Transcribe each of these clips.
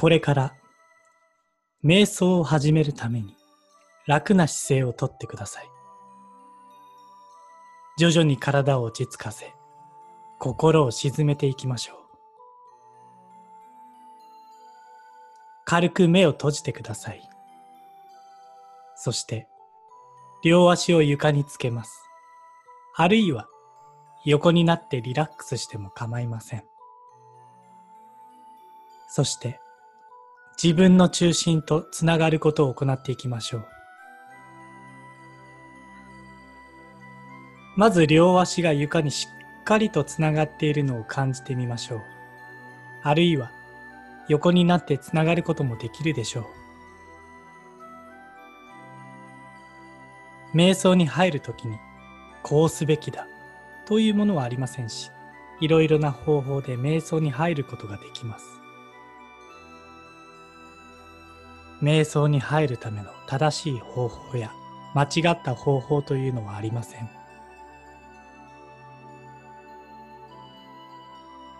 これから瞑想を始めるために楽な姿勢をとってください。徐々に体を落ち着かせ、心を沈めていきましょう。軽く目を閉じてください。そして、両足を床につけます。あるいは、横になってリラックスしても構いません。そして、自分の中心とつながることを行っていきましょう。まず両足が床にしっかりとつながっているのを感じてみましょう。あるいは横になってつながることもできるでしょう。瞑想に入るときにこうすべきだというものはありませんし、いろいろな方法で瞑想に入ることができます。瞑想に入るための正しい方法や間違った方法というのはありません。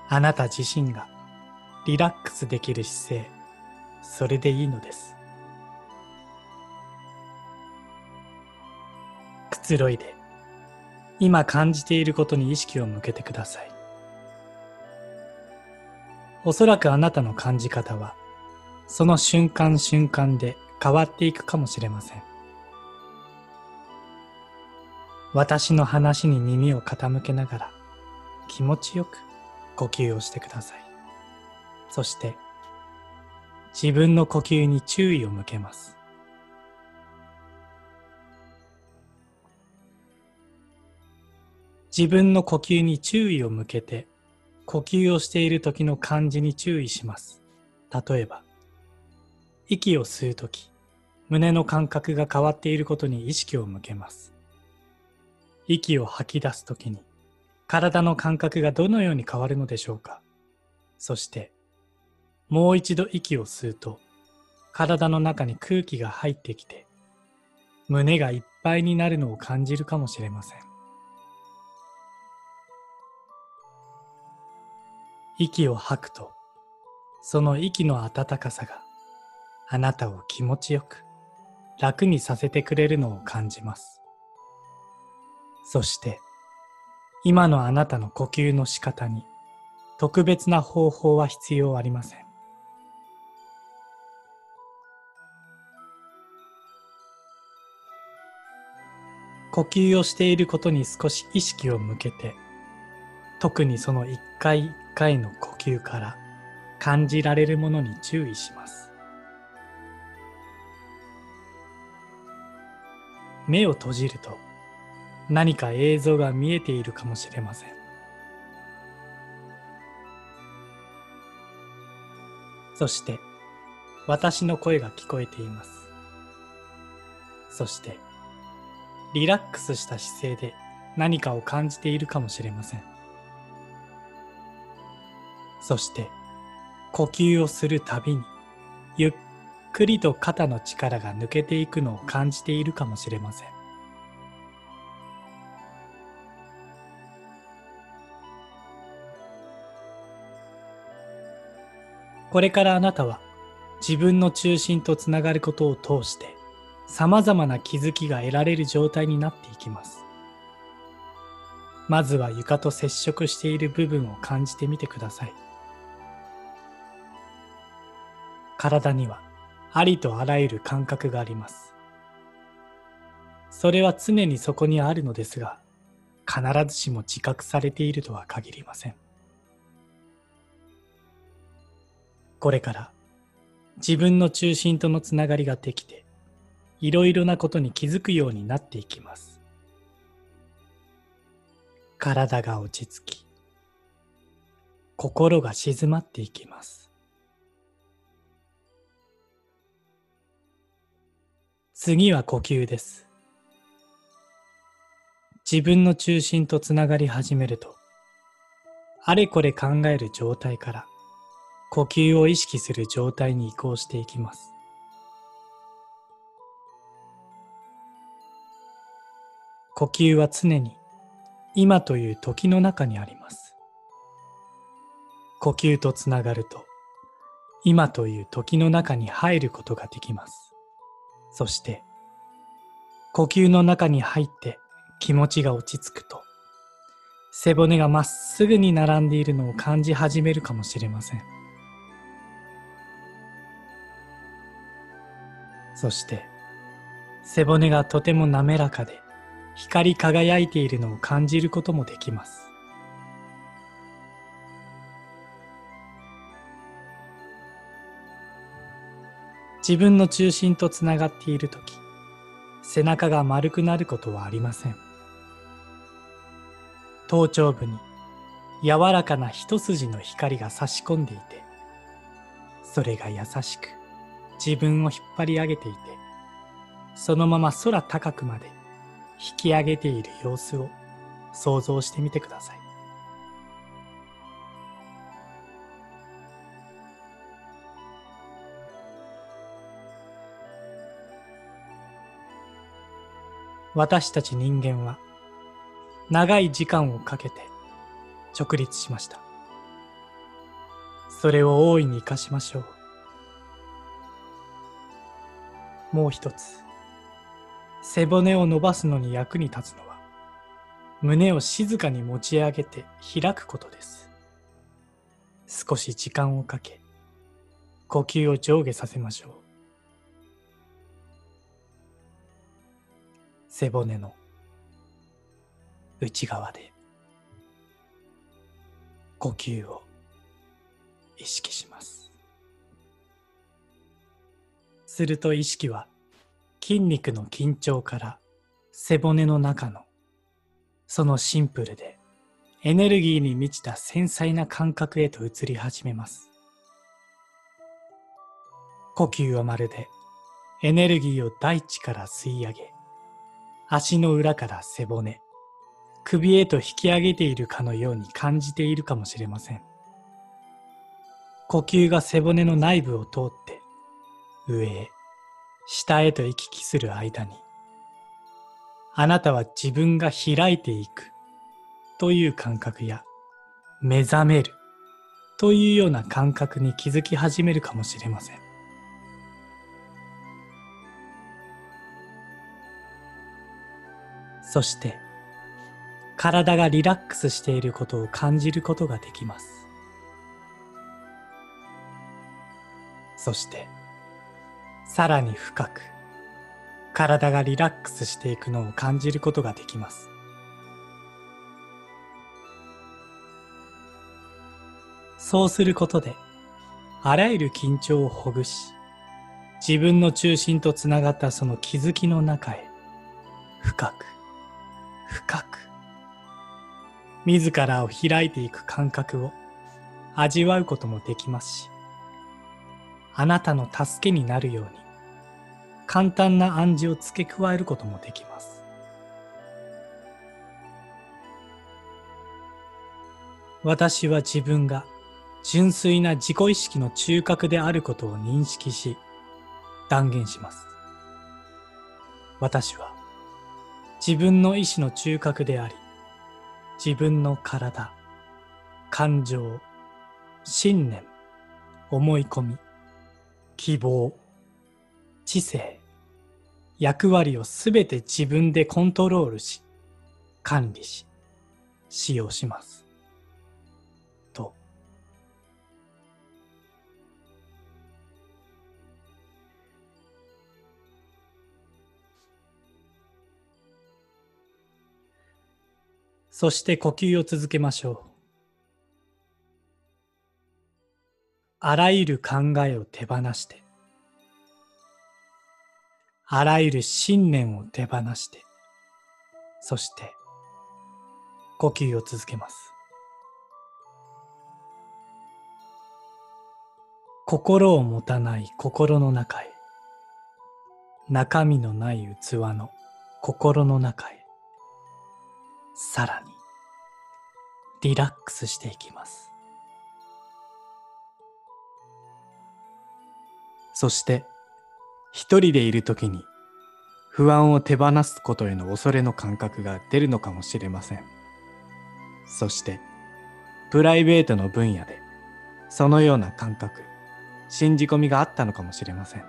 あなた自身がリラックスできる姿勢、それでいいのです。くつろいで、今感じていることに意識を向けてください。おそらくあなたの感じ方は、その瞬間瞬間で変わっていくかもしれません。私の話に耳を傾けながら気持ちよく呼吸をしてください。そして自分の呼吸に注意を向けます。自分の呼吸に注意を向けて呼吸をしている時の感じに注意します。例えば、息を吸うとき、胸の感覚が変わっていることに意識を向けます。息を吐き出すときに、体の感覚がどのように変わるのでしょうかそして、もう一度息を吸うと、体の中に空気が入ってきて、胸がいっぱいになるのを感じるかもしれません。息を吐くと、その息の温かさがあなたを気持ちよく楽にさせてくれるのを感じます。そして今のあなたの呼吸の仕方に特別な方法は必要ありません。呼吸をしていることに少し意識を向けて特にその一回一回の呼吸から感じられるものに注意します。目を閉じると何か映像が見えているかもしれません。そして私の声が聞こえています。そしてリラックスした姿勢で何かを感じているかもしれません。そして呼吸をするたびにゆっくりと肩の力が抜けていくのを感じているかもしれません。これからあなたは自分の中心とつながることを通して様々な気づきが得られる状態になっていきます。まずは床と接触している部分を感じてみてください。体にはありとあらゆる感覚があります。それは常にそこにあるのですが、必ずしも自覚されているとは限りません。これから自分の中心とのつながりができて、いろいろなことに気づくようになっていきます。体が落ち着き、心が静まっていきます。次は呼吸です。自分の中心とつながり始めると、あれこれ考える状態から呼吸を意識する状態に移行していきます。呼吸は常に今という時の中にあります。呼吸とつながると今という時の中に入ることができます。そして、呼吸の中に入って気持ちが落ち着くと、背骨がまっすぐに並んでいるのを感じ始めるかもしれません。そして、背骨がとても滑らかで光り輝いているのを感じることもできます。自分の中心とつながっているとき、背中が丸くなることはありません。頭頂部に柔らかな一筋の光が差し込んでいて、それが優しく自分を引っ張り上げていて、そのまま空高くまで引き上げている様子を想像してみてください。私たち人間は長い時間をかけて直立しました。それを大いに生かしましょう。もう一つ。背骨を伸ばすのに役に立つのは、胸を静かに持ち上げて開くことです。少し時間をかけ、呼吸を上下させましょう。背骨の内側で呼吸を意識します。すると意識は筋肉の緊張から背骨の中のそのシンプルでエネルギーに満ちた繊細な感覚へと移り始めます。呼吸はまるでエネルギーを大地から吸い上げ、足の裏から背骨、首へと引き上げているかのように感じているかもしれません。呼吸が背骨の内部を通って上へ下へと行き来する間に、あなたは自分が開いていくという感覚や、目覚めるというような感覚に気づき始めるかもしれません。そして、体がリラックスしていることを感じることができます。そして、さらに深く体がリラックスしていくのを感じることができます。そうすることで、あらゆる緊張をほぐし、自分の中心とつながったその気づきの中へ、深く、深く、自らを開いていく感覚を味わうこともできますし、あなたの助けになるように簡単な暗示を付け加えることもできます。私は自分が純粋な自己意識の中核であることを認識し断言します。私は自分の意志の中核であり自分の体、感情、信念、思い込み、希望、知性、役割をすべて自分でコントロールし、管理し、使用します。そして呼吸を続けましょう。あらゆる考えを手放して、あらゆる信念を手放して、そして呼吸を続けます。心を持たない心の中へ、中身のない器の心の中へ、さらにリラックスしていきます。そして一人でいる時に不安を手放すことへの恐れの感覚が出るのかもしれません。そしてプライベートの分野でそのような感覚、信じ込みがあったのかもしれません。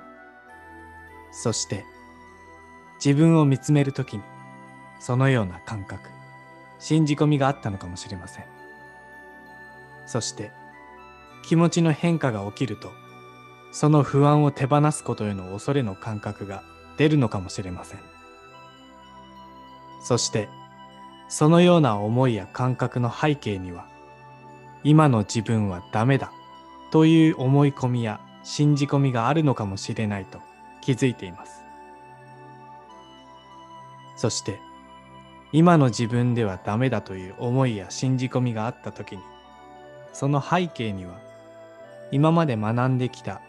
そして自分を見つめるときにそのような感覚、信じ込みがあったのかもしれません。そして気持ちの変化が起きるとその不安を手放すことへの恐れの感覚が出るのかもしれません。そしてそのような思いや感覚の背景には今の自分はダメだという思い込みや信じ込みがあるのかもしれないと気づいています。そして今の自分ではダメだという思いや信じ込みがあった時にその背景には今まで学んできた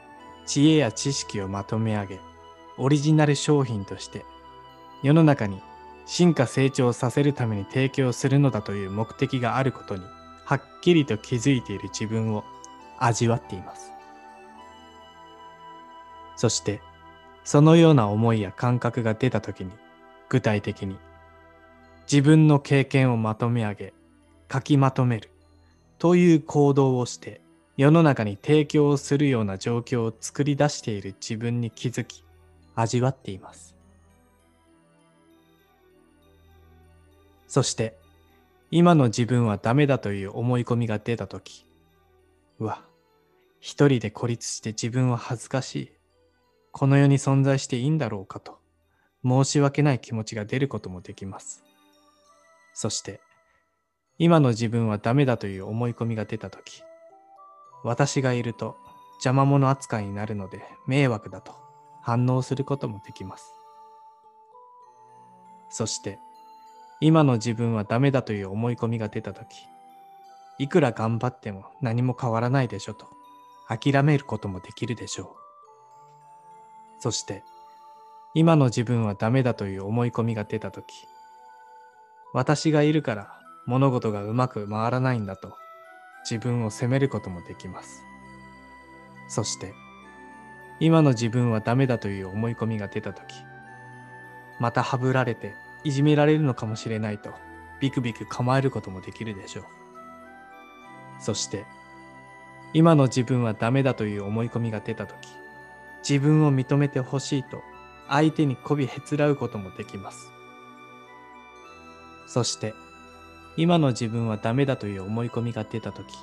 知恵や知識をまとめ上げオリジナル商品として世の中に進化成長させるために提供するのだという目的があることにはっきりと気づいている自分を味わっています。そしてそのような思いや感覚が出た時に具体的に自分の経験をまとめ上げ書きまとめる。という行動をして世の中に提供するような状況を作り出している自分に気づき味わっています。そして今の自分はダメだという思い込みが出た時うわ一人で孤立して自分は恥ずかしい。この世に存在していいんだろうかと申し訳ない気持ちが出ることもできます。そして今の自分はダメだという思い込みが出た時私がいると邪魔者扱いになるので迷惑だと反応することもできます。そして今の自分はダメだという思い込みが出た時いくら頑張っても何も変わらないでしょと諦めることもできるでしょう。そして今の自分はダメだという思い込みが出た時私がいるから物事がうまく回らないんだと自分を責めることもできますそして今の自分はダメだという思い込みが出た時またはぶられていじめられるのかもしれないとビクビク構えることもできるでしょう。そして今の自分はダメだという思い込みが出た時自分を認めてほしいと相手に媚びへつらうこともできます。そして今の自分はダメだという思い込みが出た時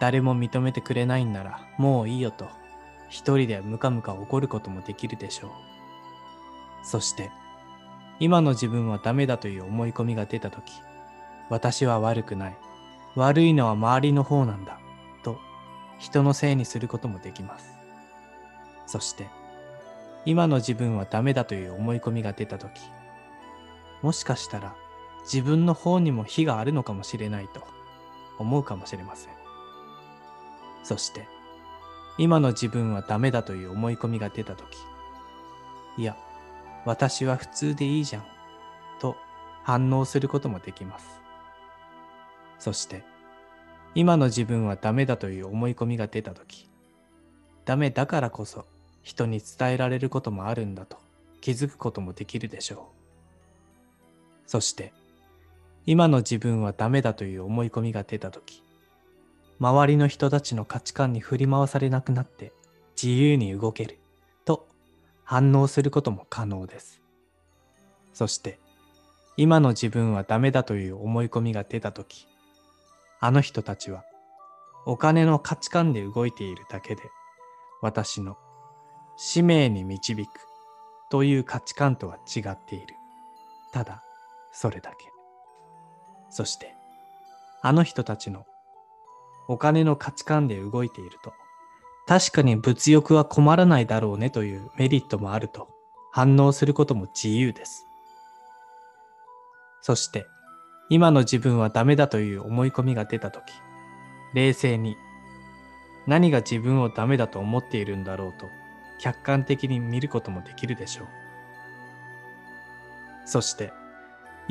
誰も認めてくれないんならもういいよと一人でムカムカ怒ることもできるでしょう。そして今の自分はダメだという思い込みが出た時私は悪くない悪いのは周りの方なんだと人のせいにすることもできますそして今の自分はダメだという思い込みが出た時もしかしたら自分の方にも非があるのかもしれないと思うかもしれませんそして今の自分はダメだという思い込みが出た時いや私は普通でいいじゃん、と反応することもできます。そして、今の自分はダメだという思い込みが出たとき、ダメだからこそ人に伝えられることもあるんだと気づくこともできるでしょう。そして、今の自分はダメだという思い込みが出たとき、周りの人たちの価値観に振り回されなくなって自由に動けると。反応することも可能です。そして今の自分はダメだという思い込みが出た時あの人たちはお金の価値観で動いているだけで私の使命に導くという価値観とは違っている。ただそれだけ。そしてあの人たちのお金の価値観で動いていると確かに物欲は困らないだろうねというメリットもあると反応することも自由です。そして今の自分はダメだという思い込みが出た時冷静に何が自分をダメだと思っているんだろうと客観的に見ることもできるでしょう。そして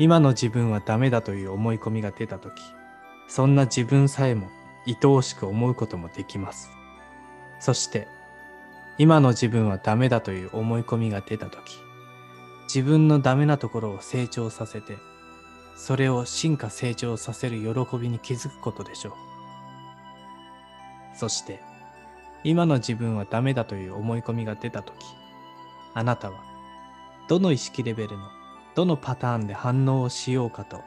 今の自分はダメだという思い込みが出た時そんな自分さえも愛おしく思うこともできます。そして今の自分はダメだという思い込みが出た時自分のダメなところを成長させてそれを進化成長させる喜びに気づくことでしょうそして今の自分はダメだという思い込みが出た時あなたはどの意識レベルのどのパターンで反応をしようかと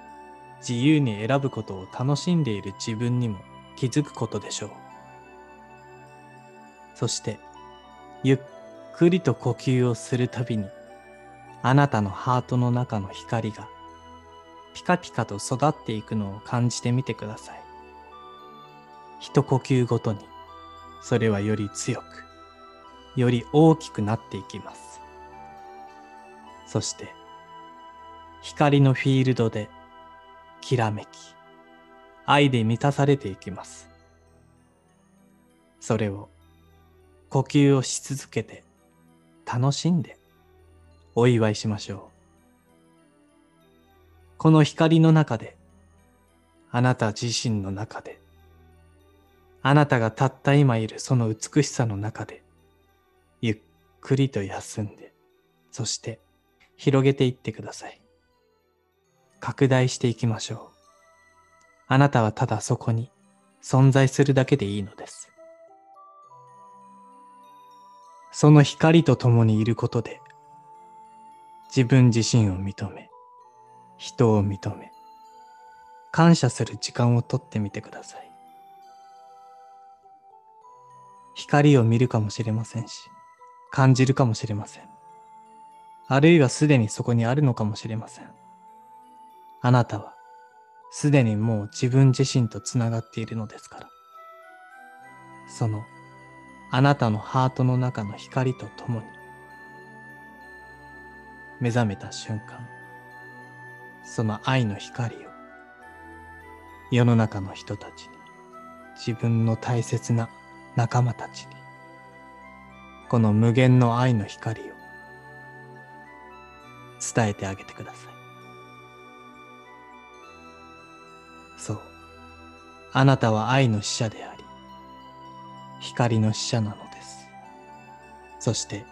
自由に選ぶことを楽しんでいる自分にも気づくことでしょう。そしてゆっくりと呼吸をするたびにあなたのハートの中の光がピカピカと育っていくのを感じてみてください。一呼吸ごとにそれはより強くより大きくなっていきます。そして光のフィールドできらめき愛で満たされていきます。それを呼吸をし続けて楽しんでお祝いしましょう。この光の中であなた自身の中であなたがたった今いるその美しさの中でゆっくりと休んでそして広げていってください。拡大していきましょうあなたはただそこに存在するだけでいいのですその光と共にいることで、自分自身を認め、人を認め、感謝する時間をとってみてください。光を見るかもしれませんし、感じるかもしれません。あるいはすでにそこにあるのかもしれません。あなたはすでにもう自分自身とつながっているのですから。そのあなたのハートの中の光とともに目覚めた瞬間その愛の光を世の中の人たちに自分の大切な仲間たちにこの無限の愛の光を伝えてあげてくださいあなたは愛の使者である光の使者なのです。そして、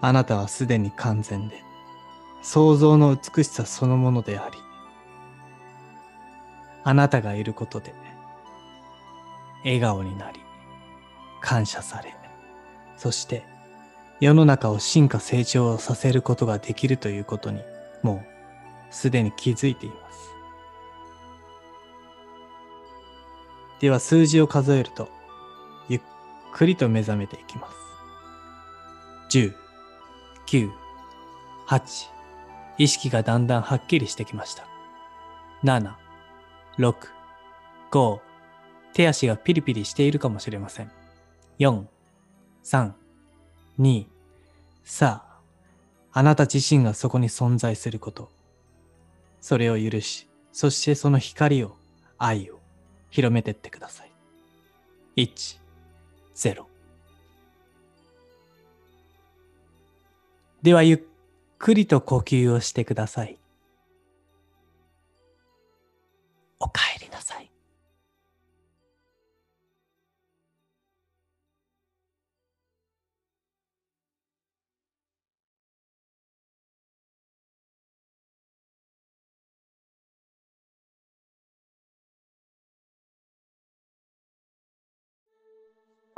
あなたはすでに完全で、創造の美しさそのものであり、あなたがいることで、笑顔になり、感謝され、そして、世の中を進化成長させることができるということに、もうすでに気づいています。では数字を数えると、ゆっくりと目覚めていきます。10、9、8、意識がだんだんはっきりしてきました。7、6、5、手足がピリピリしているかもしれません。4、3、2、さあ、あなた自身がそこに存在すること。それを許し、そしてその光を、愛を広めてってください。1、0。ではゆっくりと呼吸をしてください。おかえり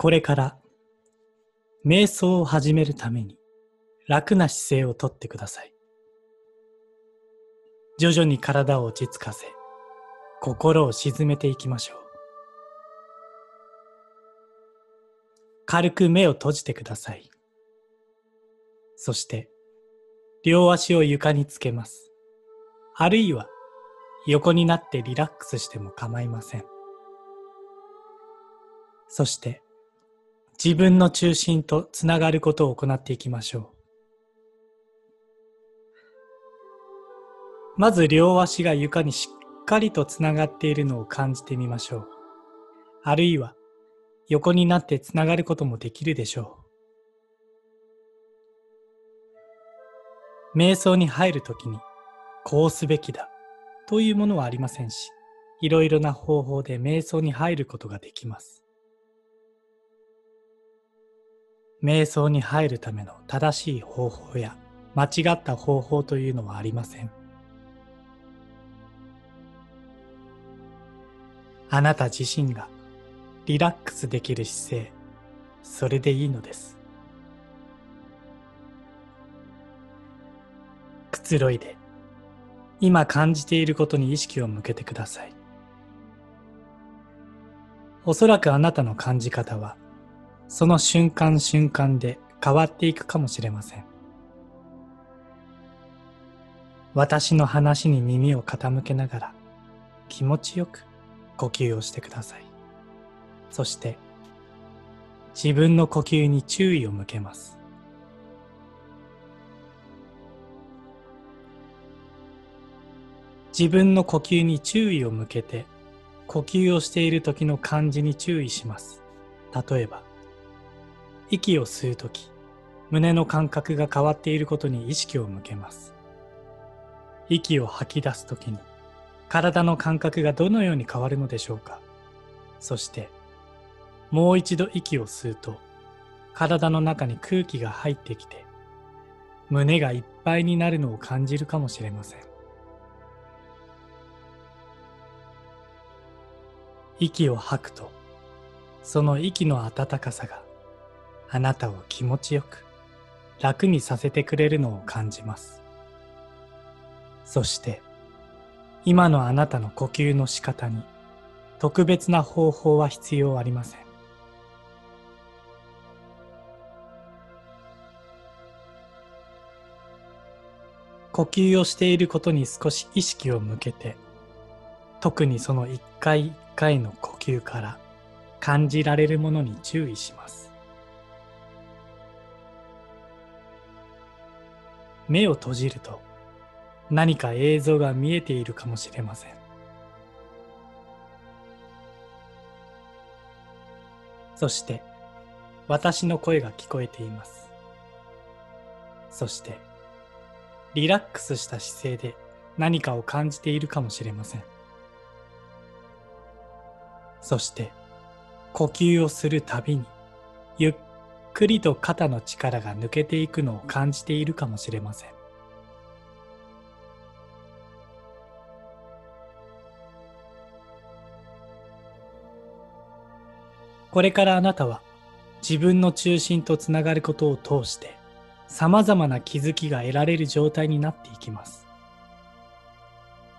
これから瞑想を始めるために楽な姿勢をとってください。徐々に体を落ち着かせ、心を沈めていきましょう。軽く目を閉じてください。そして、両足を床につけます。あるいは、横になってリラックスしても構いません。そして、自分の中心とつながることを行っていきましょう。まず両足が床にしっかりとつながっているのを感じてみましょう。あるいは横になってつながることもできるでしょう。瞑想に入るときにこうすべきだというものはありませんし、いろいろな方法で瞑想に入ることができます。瞑想に入るための正しい方法や間違った方法というのはありません。あなた自身がリラックスできる姿勢、それでいいのですくつろいで今感じていることに意識を向けてくださいおそらくあなたの感じ方はその瞬間瞬間で変わっていくかもしれません。私の話に耳を傾けながら気持ちよく呼吸をしてください。そして自分の呼吸に注意を向けます。自分の呼吸に注意を向けて呼吸をしている時の感じに注意します。例えば息を吸う時胸の感覚が変わっていることに意識を向けます。息を吐き出す時に体の感覚がどのように変わるのでしょうか。そしてもう一度息を吸うと体の中に空気が入ってきて胸がいっぱいになるのを感じるかもしれません。息を吐くとその息の温かさがあなたを気持ちよく楽にさせてくれるのを感じます。そして今のあなたの呼吸の仕方に特別な方法は必要ありません。呼吸をしていることに少し意識を向けて特にその一回一回の呼吸から感じられるものに注意します。目を閉じると何か映像が見えているかもしれません。そして私の声が聞こえています。そしてリラックスした姿勢で何かを感じているかもしれません。そして呼吸をするたびにゆっくりと肩の力が抜けていくのを感じているかもしれませんこれからあなたは自分の中心とつながることを通して様々な気づきが得られる状態になっていきます。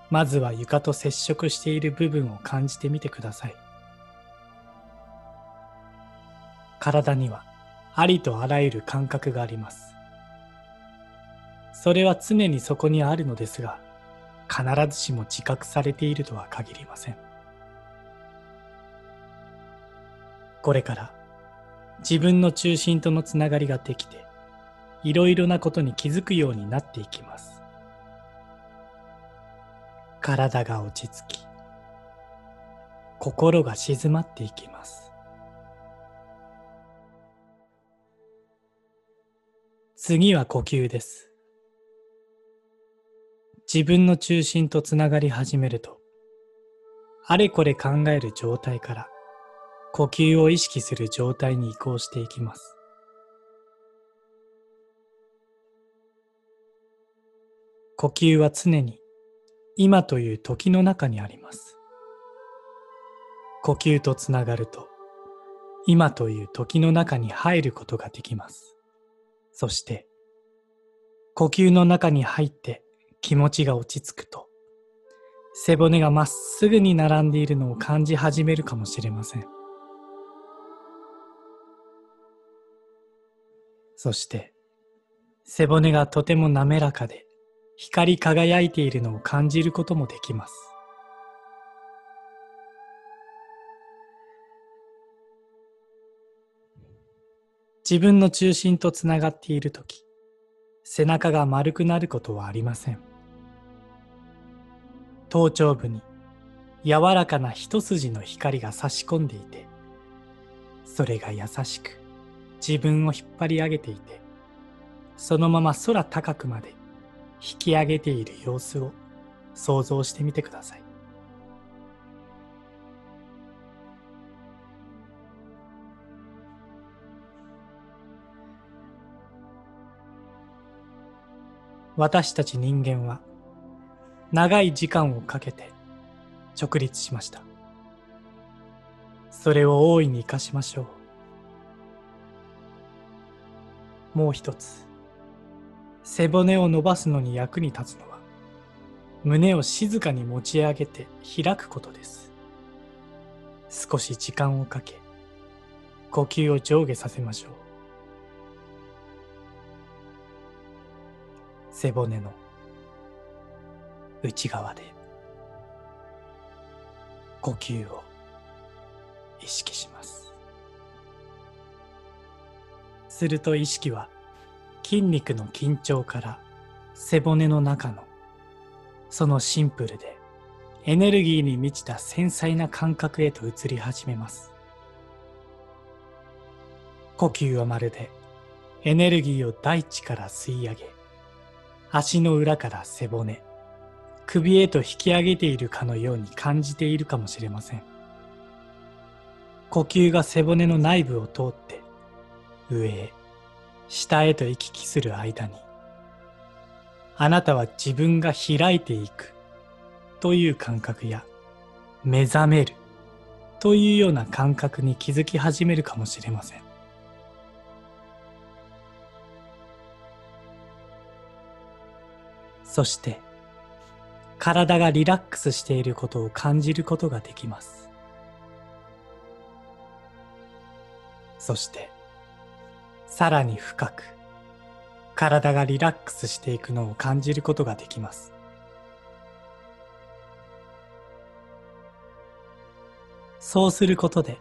まずは床と接触している部分を感じてみてください。体にはありとあらゆる感覚があります。それは常にそこにあるのですが、必ずしも自覚されているとは限りません。これから自分の中心とのつながりができて、いろいろなことに気づくようになっていきます。体が落ち着き、心が静まっていきます。次は呼吸です。自分の中心とつながり始めると、あれこれ考える状態から呼吸を意識する状態に移行していきます。呼吸は常に今という時の中にあります。呼吸とつながると今という時の中に入ることができます。そして呼吸の中に入って気持ちが落ち着くと背骨がまっすぐに並んでいるのを感じ始めるかもしれません。そして背骨がとても滑らかで光り輝いているのを感じることもできます。自分の中心とつながっているとき、背中が丸くなることはありません。頭頂部に柔らかな一筋の光が差し込んでいて、それが優しく自分を引っ張り上げていて、そのまま空高くまで引き上げている様子を想像してみてください。私たち人間は長い時間をかけて直立しました。それを大いに生かしましょう。もう一つ背骨を伸ばすのに役に立つのは胸を静かに持ち上げて開くことです少し時間をかけ呼吸を上下させましょう背骨の内側で呼吸を意識します。すると意識は筋肉の緊張から背骨の中のそのシンプルでエネルギーに満ちた繊細な感覚へと移り始めます。呼吸はまるでエネルギーを大地から吸い上げ足の裏から背骨。首へと引き上げているかのように感じているかもしれません。呼吸が背骨の内部を通って上へ下へと行き来する間にあなたは自分が開いていくという感覚や目覚めるというような感覚に気づき始めるかもしれません。そして体がリラックスしていることを感じることができます。そしてさらに深く体がリラックスしていくのを感じることができます。そうすることで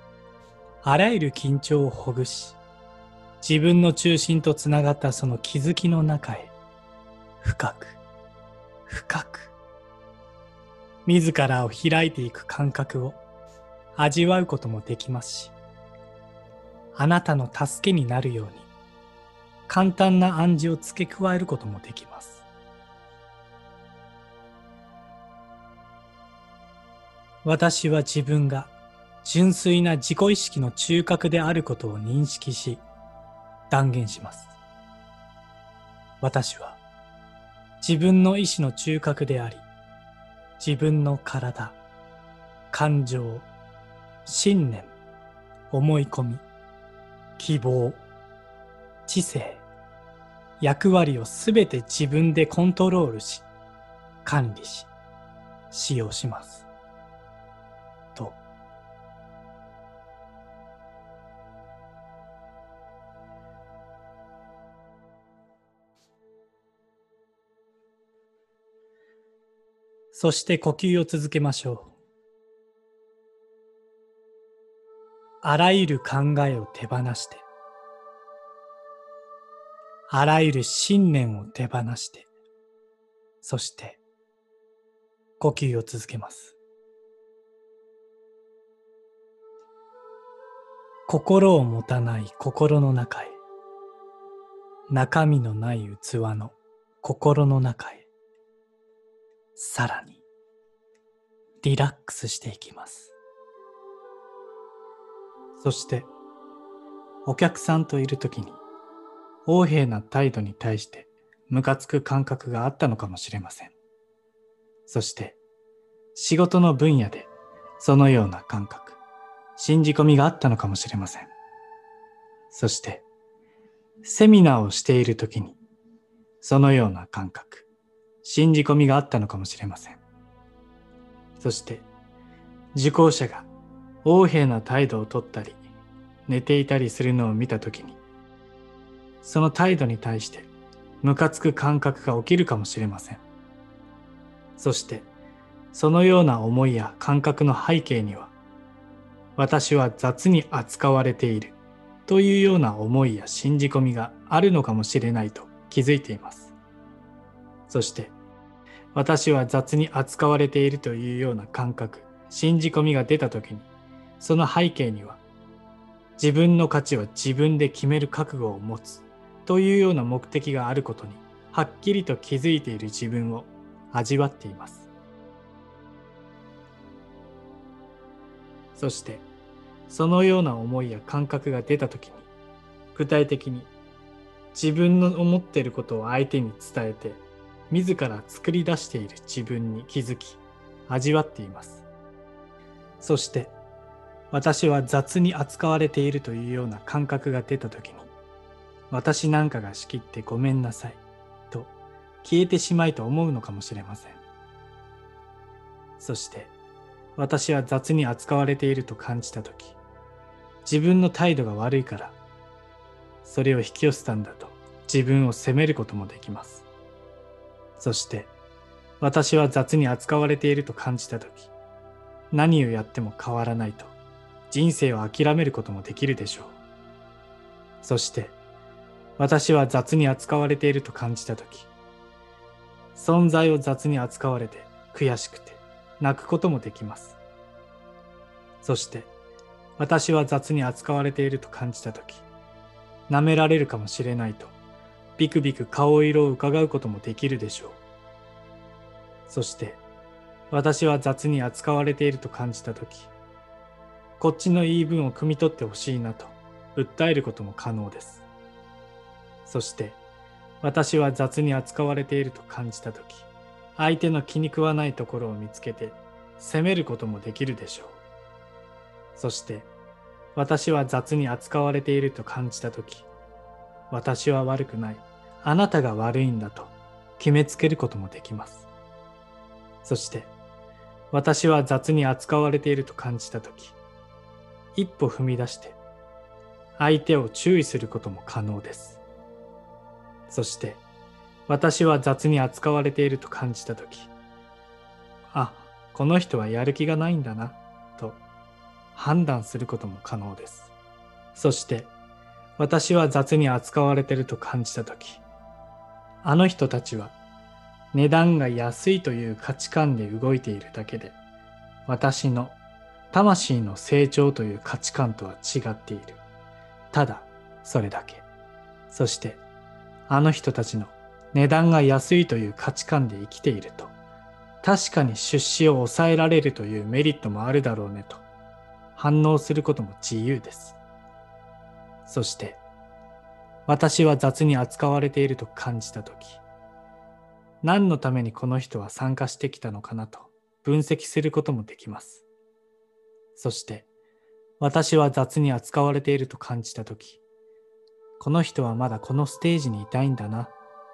あらゆる緊張をほぐし自分の中心とつながったその気づきの中へ深く深く自らを開いていく感覚を味わうこともできますしあなたの助けになるように簡単な暗示を付け加えることもできます。私は自分が純粋な自己意識の中核であることを認識し断言します。私は自分の意志の中核であり自分の体感情信念思い込み希望知性役割をすべて自分でコントロールし管理し使用します。そして呼吸を続けましょうあらゆる考えを手放してあらゆる信念を手放して、そして呼吸を続けます。心を持たない心の中へ、中身のない器の心の中へ、さらにリラックスしていきます。そして、お客さんといるときに、横柄な態度に対してムカつく感覚があったのかもしれません。そして仕事の分野でそのような感覚、信じ込みがあったのかもしれません。そしてセミナーをしている時にそのような感覚、信じ込みがあったのかもしれません。そして受講者が横柄な態度をとったり寝ていたりするのを見た時にその態度に対してムカつく感覚が起きるかもしれません。そしてそのような思いや感覚の背景には私は雑に扱われているというような思いや信じ込みがあるのかもしれないと気づいています。そして私は雑に扱われているというような感覚、信じ込みが出た時にその背景には自分の価値は自分で決める覚悟を持つというような目的があることにはっきりと気づいている自分を味わっています。そしてそのような思いや感覚が出た時に具体的に自分の思っていることを相手に伝えて自ら作り出している自分に気づき味わっていますそして私は雑に扱われているというような感覚が出た時に私なんかが仕切ってごめんなさいと消えてしまいと思うのかもしれません。そして私は雑に扱われていると感じたとき、自分の態度が悪いから、それを引き寄せたんだと自分を責めることもできます。そして私は雑に扱われていると感じたとき、何をやっても変わらないと人生を諦めることもできるでしょう。そして私は雑に扱われていると感じたとき、存在を雑に扱われて悔しくて泣くこともできます。そして私は雑に扱われていると感じたとき、舐められるかもしれないと、ビクビク顔色を伺うこともできるでしょう。そして私は雑に扱われていると感じたとき、こっちの言い分を汲み取ってほしいなと訴えることも可能です。そして私は雑に扱われていると感じた時相手の気に食わないところを見つけて責めることもできるでしょうそして私は雑に扱われていると感じた時私は悪くないあなたが悪いんだと決めつけることもできますそして私は雑に扱われていると感じた時一歩踏み出して相手を注意することも可能ですそして私は雑に扱われていると感じたとき、あ、この人はやる気がないんだな、と判断することも可能です。そして私は雑に扱われていると感じたとき、あの人たちは値段が安いという価値観で動いているだけで、私の魂の成長という価値観とは違っている。ただ、それだけ。そして、あの人たちの値段が安いという価値観で生きていると、確かに出資を抑えられるというメリットもあるだろうねと、反応することも自由です。そして、私は雑に扱われていると感じたとき、何のためにこの人は参加してきたのかなと分析することもできます。そして、私は雑に扱われていると感じたとき、この人はまだこのステージにいたいんだな、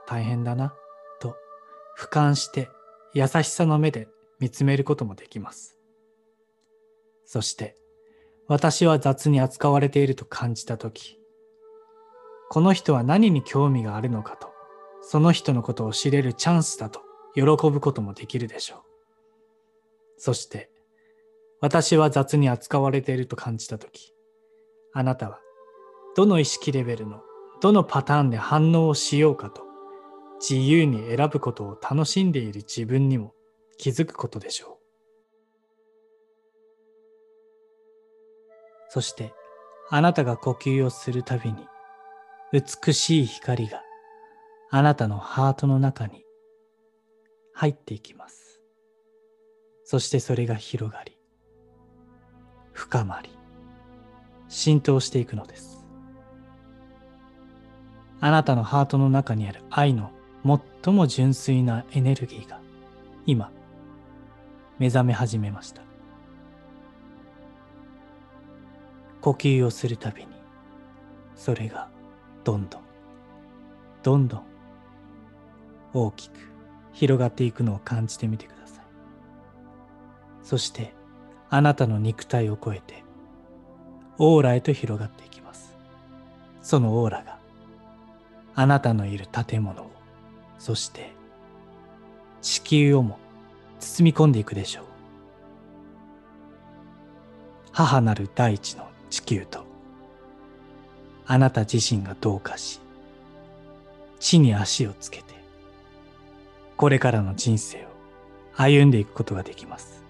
大変だな、と俯瞰して優しさの目で見つめることもできます。そして、私は雑に扱われていると感じたとき、この人は何に興味があるのかと、その人のことを知れるチャンスだと喜ぶこともできるでしょう。そして、私は雑に扱われていると感じたとき、あなたはどの意識レベルのどのパターンで反応をしようかと自由に選ぶことを楽しんでいる自分にも気づくことでしょう。そしてあなたが呼吸をするたびに美しい光があなたのハートの中に入っていきます。そしてそれが広がり、深まり、浸透していくのです。あなたのハートの中にある愛の最も純粋なエネルギーが今目覚め始めました呼吸をするたびにそれがどんどんどんどん大きく広がっていくのを感じてみてくださいそしてあなたの肉体を超えてオーラへと広がっていきますそのオーラがあなたのいる建物を、そして地球をも包み込んでいくでしょう。母なる大地の地球と、あなた自身が同化し、地に足をつけて、これからの人生を歩んでいくことができます。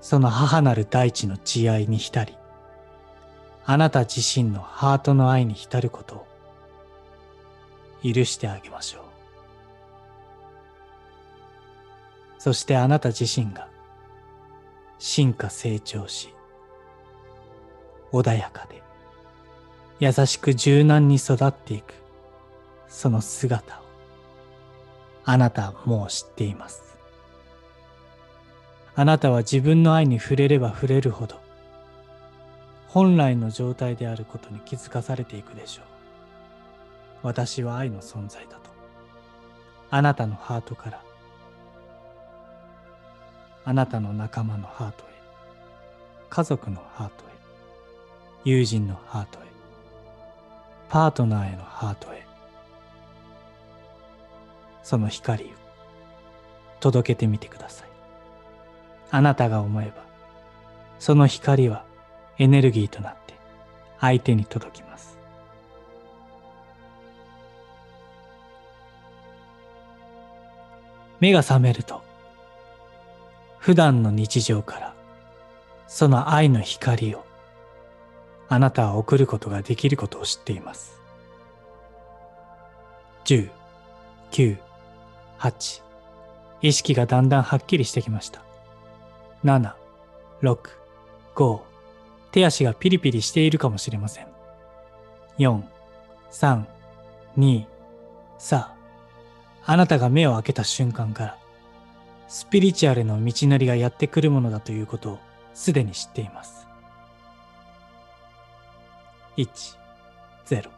その母なる大地の慈愛に浸り、あなた自身のハートの愛に浸ることを許してあげましょう。そしてあなた自身が進化成長し、穏やかで優しく柔軟に育っていくその姿をあなたはもう知っています。あなたは自分の愛に触れれば触れるほど本来の状態であることに気づかされていくでしょう。私は愛の存在だと。あなたのハートから、あなたの仲間のハートへ、家族のハートへ、友人のハートへ、パートナーへのハートへ、その光を届けてみてください。あなたが思えば、その光はエネルギーとなって相手に届きます。目が覚めると、普段の日常からその愛の光をあなたは送ることができることを知っています。10、9、8、意識がだんだんはっきりしてきました。7、6、5、手足がピリピリしているかもしれません。4、3、2、さあ、あなたが目を開けた瞬間から、スピリチュアルの道のりがやってくるものだということをすでに知っています。1、0。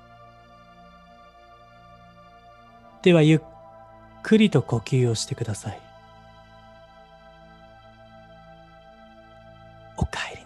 ではゆっくりと呼吸をしてください。おかえり。